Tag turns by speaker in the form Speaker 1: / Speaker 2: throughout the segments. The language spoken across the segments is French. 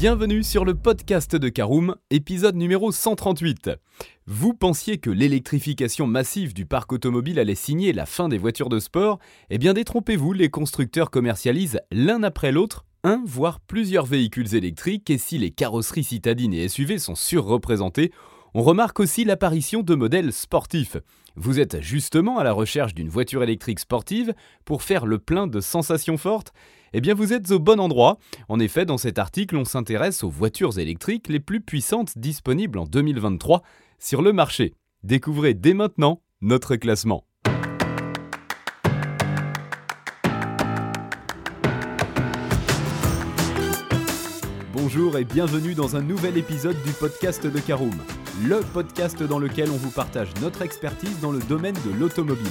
Speaker 1: Bienvenue sur le podcast de Caroom, épisode numéro 138. Vous pensiez que l'électrification massive du parc automobile allait signer la fin des voitures de sport? Eh bien détrompez-vous, les constructeurs commercialisent l'un après l'autre un voire plusieurs véhicules électriques et si les carrosseries citadines et SUV sont surreprésentées, on remarque aussi l'apparition de modèles sportifs. Vous êtes justement à la recherche d'une voiture électrique sportive pour faire le plein de sensations fortes? Eh bien vous êtes au bon endroit. En effet, dans cet article, on s'intéresse aux voitures électriques les plus puissantes disponibles en 2023 sur le marché. Découvrez dès maintenant notre classement. Bonjour et bienvenue dans un nouvel épisode du podcast de Caroom, le podcast dans lequel on vous partage notre expertise dans le domaine de l'automobile.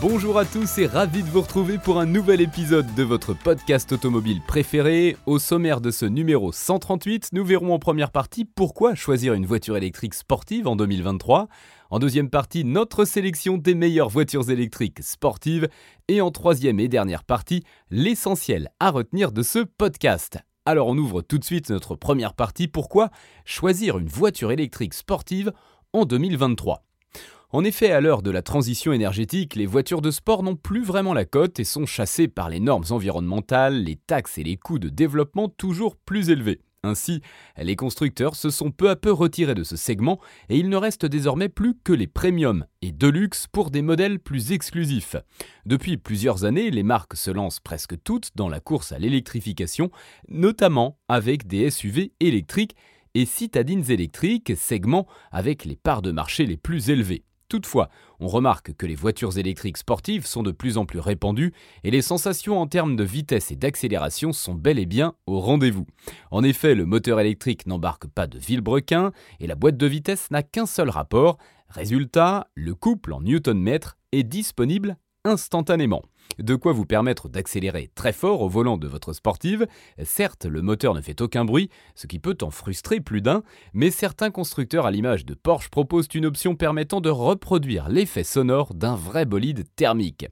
Speaker 1: Bonjour à tous et ravi de vous retrouver pour un nouvel épisode de votre podcast automobile préféré. Au sommaire de ce numéro 138, nous verrons en première partie pourquoi choisir une voiture électrique sportive en 2023. En deuxième partie, notre sélection des meilleures voitures électriques sportives. Et en troisième et dernière partie, l'essentiel à retenir de ce podcast. Alors on ouvre tout de suite notre première partie. Pourquoi choisir une voiture électrique sportive en 2023 en effet, à l'heure de la transition énergétique, les voitures de sport n'ont plus vraiment la cote et sont chassées par les normes environnementales, les taxes et les coûts de développement toujours plus élevés. Ainsi, les constructeurs se sont peu à peu retirés de ce segment et il ne reste désormais plus que les premiums et deluxe pour des modèles plus exclusifs. Depuis plusieurs années, les marques se lancent presque toutes dans la course à l'électrification, notamment avec des SUV électriques et citadines électriques, segments avec les parts de marché les plus élevées. Toutefois, on remarque que les voitures électriques sportives sont de plus en plus répandues et les sensations en termes de vitesse et d'accélération sont bel et bien au rendez-vous. En effet, le moteur électrique n'embarque pas de vilebrequin et la boîte de vitesse n'a qu'un seul rapport. Résultat, le couple en newton-mètre est disponible instantanément. De quoi vous permettre d'accélérer très fort au volant de votre sportive. Certes, le moteur ne fait aucun bruit, ce qui peut en frustrer plus d'un, mais certains constructeurs à l'image de Porsche proposent une option permettant de reproduire l'effet sonore d'un vrai bolide thermique.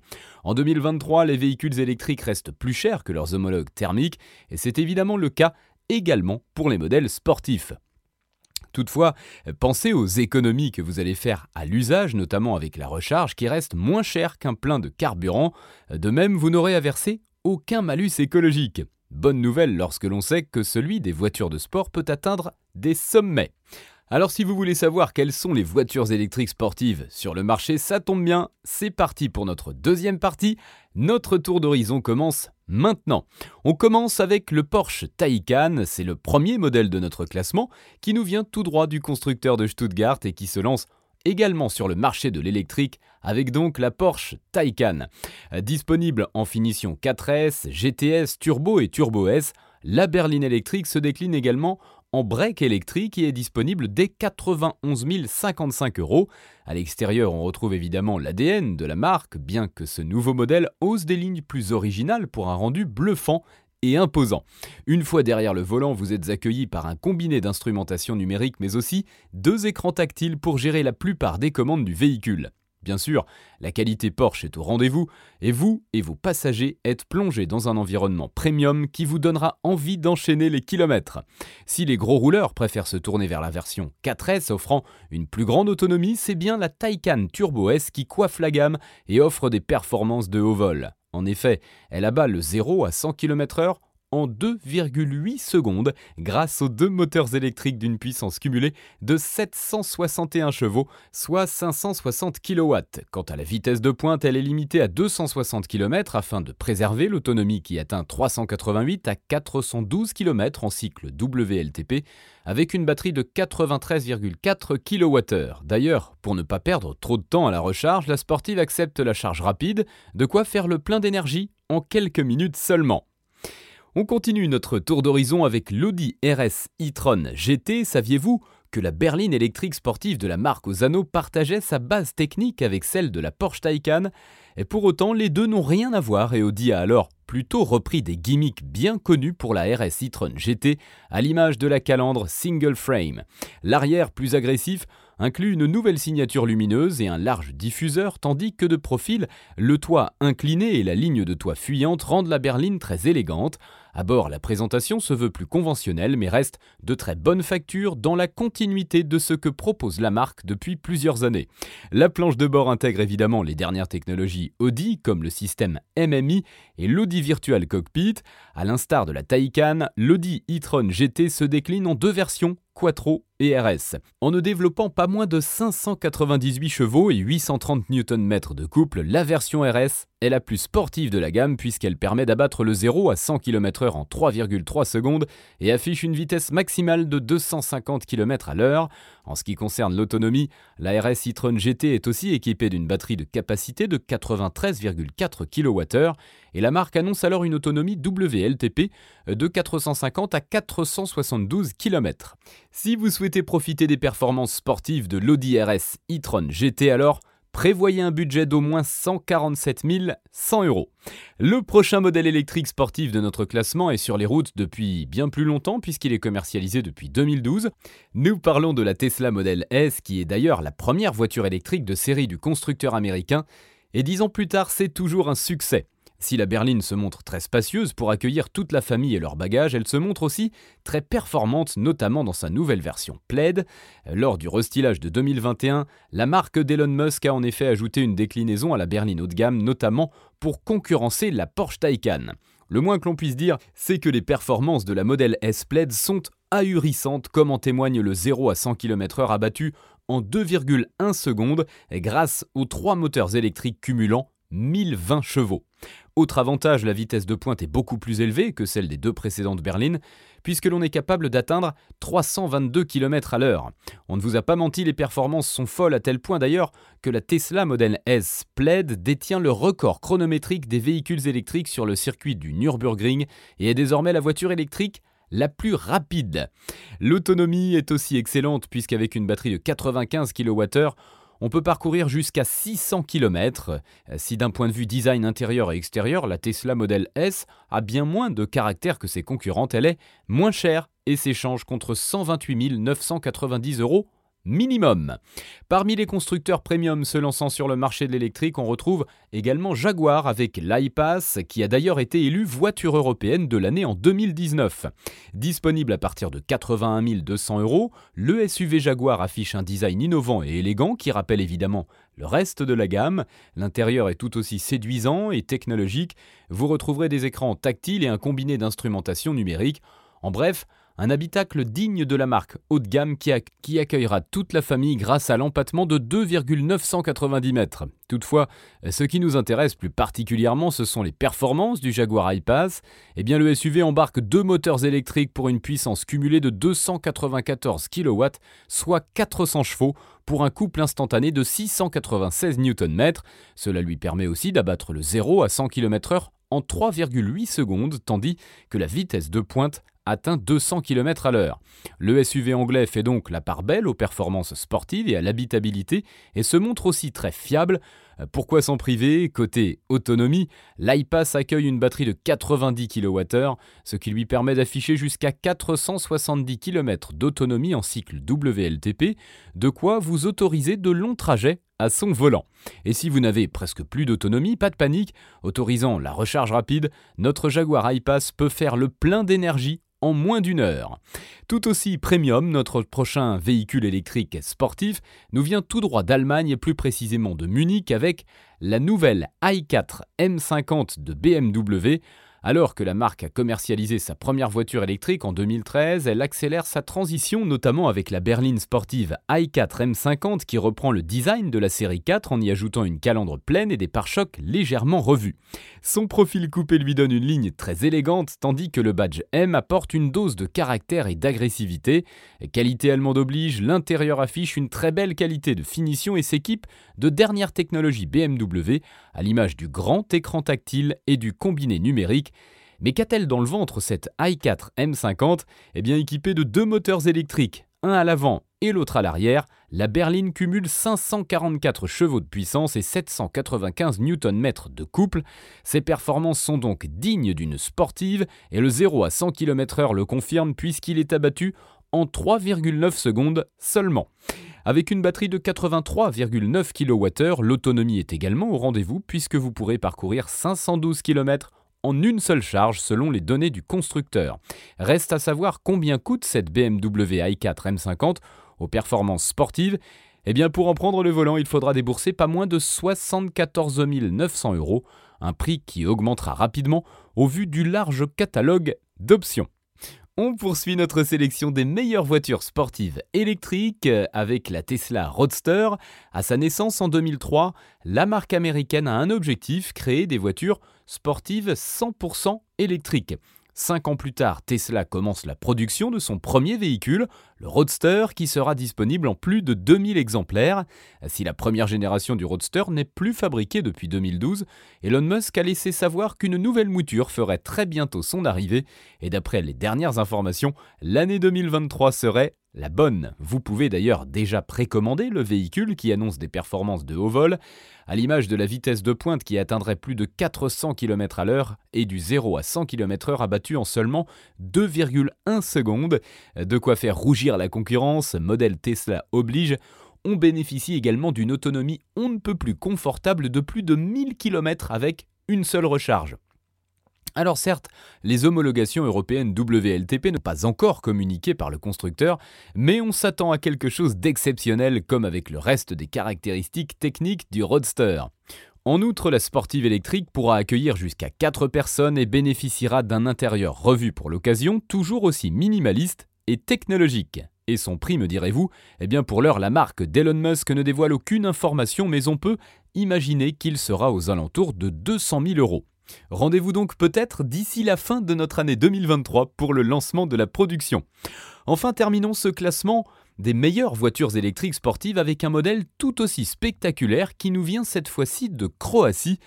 Speaker 1: En 2023, les véhicules électriques restent plus chers que leurs homologues thermiques, et c'est évidemment le cas également pour les modèles sportifs. Toutefois, pensez aux économies que vous allez faire à l'usage, notamment avec la recharge, qui reste moins cher qu'un plein de carburant. De même, vous n'aurez à verser aucun malus écologique. Bonne nouvelle lorsque l'on sait que celui des voitures de sport peut atteindre des sommets. Alors si vous voulez savoir quelles sont les voitures électriques sportives sur le marché, ça tombe bien, c'est parti pour notre deuxième partie. Notre tour d'horizon commence Maintenant, on commence avec le Porsche Taycan, c'est le premier modèle de notre classement qui nous vient tout droit du constructeur de Stuttgart et qui se lance également sur le marché de l'électrique avec donc la Porsche Taycan. Disponible en finition 4S, GTS, Turbo et Turbo S, la berline électrique se décline également en break électrique et est disponible dès 91 055 euros. À l'extérieur, on retrouve évidemment l'ADN de la marque, bien que ce nouveau modèle ose des lignes plus originales pour un rendu bluffant et imposant. Une fois derrière le volant, vous êtes accueilli par un combiné d'instrumentation numérique mais aussi deux écrans tactiles pour gérer la plupart des commandes du véhicule. Bien sûr, la qualité Porsche est au rendez-vous et vous et vos passagers êtes plongés dans un environnement premium qui vous donnera envie d'enchaîner les kilomètres. Si les gros rouleurs préfèrent se tourner vers la version 4S offrant une plus grande autonomie, c'est bien la Taycan Turbo S qui coiffe la gamme et offre des performances de haut vol. En effet, elle abat le 0 à 100 km/h en 2,8 secondes grâce aux deux moteurs électriques d'une puissance cumulée de 761 chevaux, soit 560 kW. Quant à la vitesse de pointe, elle est limitée à 260 km afin de préserver l'autonomie qui atteint 388 à 412 km en cycle WLTP avec une batterie de 93,4 kWh. D'ailleurs, pour ne pas perdre trop de temps à la recharge, la sportive accepte la charge rapide, de quoi faire le plein d'énergie en quelques minutes seulement. On continue notre tour d'horizon avec l'Audi RS e-tron GT. Saviez-vous que la berline électrique sportive de la marque Ozano partageait sa base technique avec celle de la Porsche Taycan, et pour autant les deux n'ont rien à voir et Audi a alors plutôt repris des gimmicks bien connus pour la RS e-tron GT, à l'image de la calandre single frame. L'arrière plus agressif inclut une nouvelle signature lumineuse et un large diffuseur, tandis que de profil, le toit incliné et la ligne de toit fuyante rendent la berline très élégante. À bord, la présentation se veut plus conventionnelle mais reste de très bonne facture dans la continuité de ce que propose la marque depuis plusieurs années. La planche de bord intègre évidemment les dernières technologies Audi comme le système MMI et l'Audi Virtual Cockpit. À l'instar de la Taycan, l'Audi e-tron GT se décline en deux versions Quattro et RS. En ne développant pas moins de 598 chevaux et 830 Nm de couple, la version RS est la plus sportive de la gamme puisqu'elle permet d'abattre le 0 à 100 km/h en 3,3 secondes et affiche une vitesse maximale de 250 km à l'heure. En ce qui concerne l'autonomie, la RS e-tron GT est aussi équipée d'une batterie de capacité de 93,4 kWh et la marque annonce alors une autonomie WLTP de 450 à 472 km. Si vous souhaitez profiter des performances sportives de l'Audi RS e-tron GT alors, prévoyez un budget d'au moins 147 100 euros. Le prochain modèle électrique sportif de notre classement est sur les routes depuis bien plus longtemps puisqu'il est commercialisé depuis 2012. Nous parlons de la Tesla Model S qui est d'ailleurs la première voiture électrique de série du constructeur américain et dix ans plus tard c'est toujours un succès. Si la berline se montre très spacieuse pour accueillir toute la famille et leurs bagages, elle se montre aussi très performante, notamment dans sa nouvelle version Plaid. Lors du restylage de 2021, la marque d'Elon Musk a en effet ajouté une déclinaison à la berline haut de gamme, notamment pour concurrencer la Porsche Taycan. Le moins que l'on puisse dire, c'est que les performances de la modèle S Plaid sont ahurissantes, comme en témoigne le 0 à 100 km/h abattu en 2,1 secondes grâce aux trois moteurs électriques cumulant 1020 chevaux. Autre avantage, la vitesse de pointe est beaucoup plus élevée que celle des deux précédentes berlines, puisque l'on est capable d'atteindre 322 km à l'heure. On ne vous a pas menti, les performances sont folles à tel point d'ailleurs que la Tesla Model S Plaid détient le record chronométrique des véhicules électriques sur le circuit du Nürburgring et est désormais la voiture électrique la plus rapide. L'autonomie est aussi excellente puisqu'avec une batterie de 95 kWh, on peut parcourir jusqu'à 600 km. Si d'un point de vue design intérieur et extérieur, la Tesla Model S a bien moins de caractère que ses concurrentes, elle est moins chère et s'échange contre 128 990 euros minimum. Parmi les constructeurs premium se lançant sur le marché de l'électrique, on retrouve également Jaguar avec l'iPass, qui a d'ailleurs été élu voiture européenne de l'année en 2019. Disponible à partir de 81 200 euros, le SUV Jaguar affiche un design innovant et élégant qui rappelle évidemment le reste de la gamme. L'intérieur est tout aussi séduisant et technologique. Vous retrouverez des écrans tactiles et un combiné d'instrumentation numérique. En bref, un habitacle digne de la marque haut de gamme qui, accueillera toute la famille grâce à l'empattement de 2,990 mètres. Toutefois, ce qui nous intéresse plus particulièrement, ce sont les performances du Jaguar I-Pace. Eh bien, le SUV embarque deux moteurs électriques pour une puissance cumulée de 294 kW, soit 400 chevaux, pour un couple instantané de 696 Nm. Cela lui permet aussi d'abattre le 0 à 100 km/h en 3,8 secondes, tandis que la vitesse de pointe atteint 200 km à l'heure. Le SUV anglais fait donc la part belle aux performances sportives et à l'habitabilité et se montre aussi très fiable. Pourquoi s'en priver? Côté autonomie, l'iPass accueille une batterie de 90 kWh, ce qui lui permet d'afficher jusqu'à 470 km d'autonomie en cycle WLTP, de quoi vous autoriser de longs trajets à son volant. Et si vous n'avez presque plus d'autonomie, pas de panique, autorisant la recharge rapide, notre Jaguar I-Pass peut faire le plein d'énergie en moins d'une heure. Tout aussi premium, notre prochain véhicule électrique sportif nous vient tout droit d'Allemagne et plus précisément de Munich avec la nouvelle i4 M50 de BMW alors que la marque a commercialisé sa première voiture électrique en 2013, elle accélère sa transition notamment avec la berline sportive i4 M50 qui reprend le design de la série 4 en y ajoutant une calandre pleine et des pare-chocs légèrement revus. Son profil coupé lui donne une ligne très élégante tandis que le badge M apporte une dose de caractère et d'agressivité. Qualité allemande oblige, l'intérieur affiche une très belle qualité de finition et s'équipe de dernière technologie BMW à l'image du grand écran tactile et du combiné numérique mais qu'a-t-elle dans le ventre cette i4 M50 Eh bien équipée de deux moteurs électriques, un à l'avant et l'autre à l'arrière, la berline cumule 544 chevaux de puissance et 795 Nm de couple. Ses performances sont donc dignes d'une sportive et le 0 à 100 km/h le confirme puisqu'il est abattu en 3,9 secondes seulement. Avec une batterie de 83,9 kWh, l'autonomie est également au rendez-vous puisque vous pourrez parcourir 512 km en une seule charge selon les données du constructeur. Reste à savoir combien coûte cette BMW i4 M50 aux performances sportives. Eh bien pour en prendre le volant, il faudra débourser pas moins de 74 900 euros, un prix qui augmentera rapidement au vu du large catalogue d'options. On poursuit notre sélection des meilleures voitures sportives électriques avec la Tesla Roadster. À sa naissance en 2003, la marque américaine a un objectif, créer des voitures sportives 100% électriques. Cinq ans plus tard, Tesla commence la production de son premier véhicule, le Roadster, qui sera disponible en plus de 2000 exemplaires. Si la première génération du Roadster n'est plus fabriquée depuis 2012, Elon Musk a laissé savoir qu'une nouvelle mouture ferait très bientôt son arrivée, et d'après les dernières informations, l'année 2023 serait la bonne. Vous pouvez d'ailleurs déjà précommander le véhicule qui annonce des performances de haut vol, à l'image de la vitesse de pointe qui atteindrait plus de 400 km à l'heure et du 0 à 100 km/h abattu en seulement 2,1 secondes. De quoi faire rougir la concurrence, modèle Tesla oblige. On bénéficie également d'une autonomie on ne peut plus confortable de plus de 1000 km avec une seule recharge. Alors certes, les homologations européennes WLTP n'ont pas encore communiqué par le constructeur, mais on s'attend à quelque chose d'exceptionnel comme avec le reste des caractéristiques techniques du Roadster. En outre, la sportive électrique pourra accueillir jusqu'à 4 personnes et bénéficiera d'un intérieur revu pour l'occasion, toujours aussi minimaliste et technologique. Et son prix, me direz-vous? Eh bien pour l'heure, la marque d'Elon Musk ne dévoile aucune information, mais on peut imaginer qu'il sera aux alentours de 200 000 euros. Rendez-vous donc peut-être d'ici la fin de notre année 2023 pour le lancement de la production. Enfin, terminons ce classement des meilleures voitures électriques sportives avec un modèle tout aussi spectaculaire qui nous vient cette fois-ci de Croatie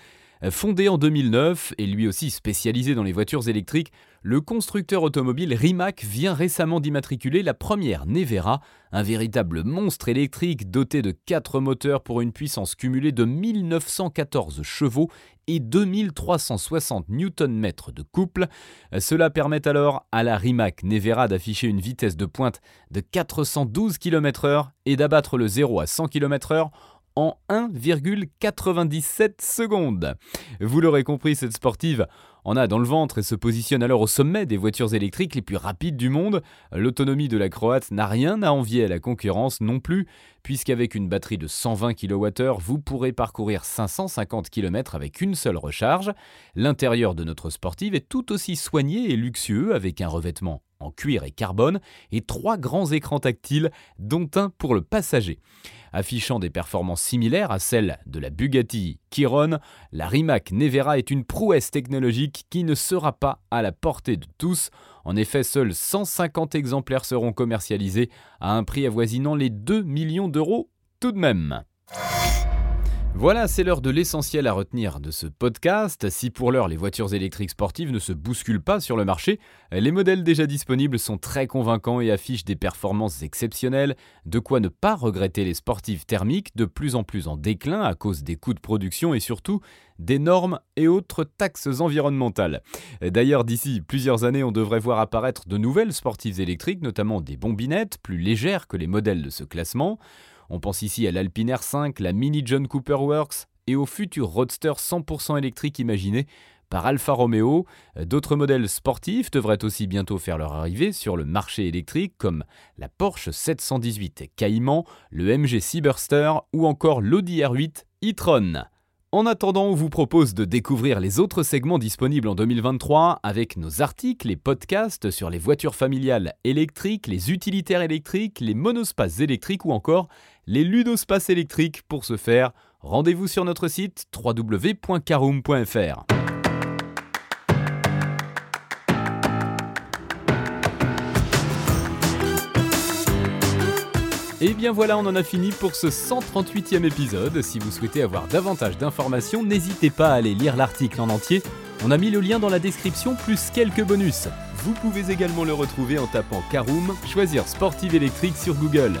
Speaker 1: Fondé en 2009 et lui aussi spécialisé dans les voitures électriques, le constructeur automobile Rimac vient récemment d'immatriculer la première Nevera, un véritable monstre électrique doté de 4 moteurs pour une puissance cumulée de 1914 chevaux et 2360 Nm de couple. Cela permet alors à la Rimac Nevera d'afficher une vitesse de pointe de 412 km/h et d'abattre le 0 à 100 km/h en 1,97 secondes. Vous l'aurez compris, cette sportive en a dans le ventre et se positionne alors au sommet des voitures électriques les plus rapides du monde. L'autonomie de la Croate n'a rien à envier à la concurrence non plus, puisqu'avec une batterie de 120 kWh, vous pourrez parcourir 550 km avec une seule recharge. L'intérieur de notre sportive est tout aussi soigné et luxueux avec un revêtement en cuir et carbone et trois grands écrans tactiles, dont un pour le passager. Affichant des performances similaires à celles de la Bugatti Chiron, la Rimac Nevera est une prouesse technologique qui ne sera pas à la portée de tous. En effet, seuls 150 exemplaires seront commercialisés à un prix avoisinant les 2 millions d'euros tout de même. Voilà, c'est l'heure de l'essentiel à retenir de ce podcast. Si pour l'heure les voitures électriques sportives ne se bousculent pas sur le marché, les modèles déjà disponibles sont très convaincants et affichent des performances exceptionnelles, de quoi ne pas regretter les sportives thermiques de plus en plus en déclin à cause des coûts de production et surtout des normes et autres taxes environnementales. D'ailleurs, d'ici plusieurs années, on devrait voir apparaître de nouvelles sportives électriques, notamment des bombinettes plus légères que les modèles de ce classement. On pense ici à l'Alpine R5, la Mini John Cooper Works et au futur Roadster 100% électrique imaginé par Alfa Romeo. D'autres modèles sportifs devraient aussi bientôt faire leur arrivée sur le marché électrique comme la Porsche 718 Cayman, le MG Cyberster ou encore l'Audi R8 e-tron. En attendant, on vous propose de découvrir les autres segments disponibles en 2023 avec nos articles et podcasts sur les voitures familiales électriques, les utilitaires électriques, les monospaces électriques ou encore les ludospaces électriques. Pour ce faire, rendez-vous sur notre site www.caroom.fr. Et bien voilà, on en a fini pour ce 138e épisode. Si vous souhaitez avoir davantage d'informations, n'hésitez pas à aller lire l'article en entier. On a mis le lien dans la description plus quelques bonus. Vous pouvez également le retrouver en tapant Caroom, choisir Sportive électrique sur Google.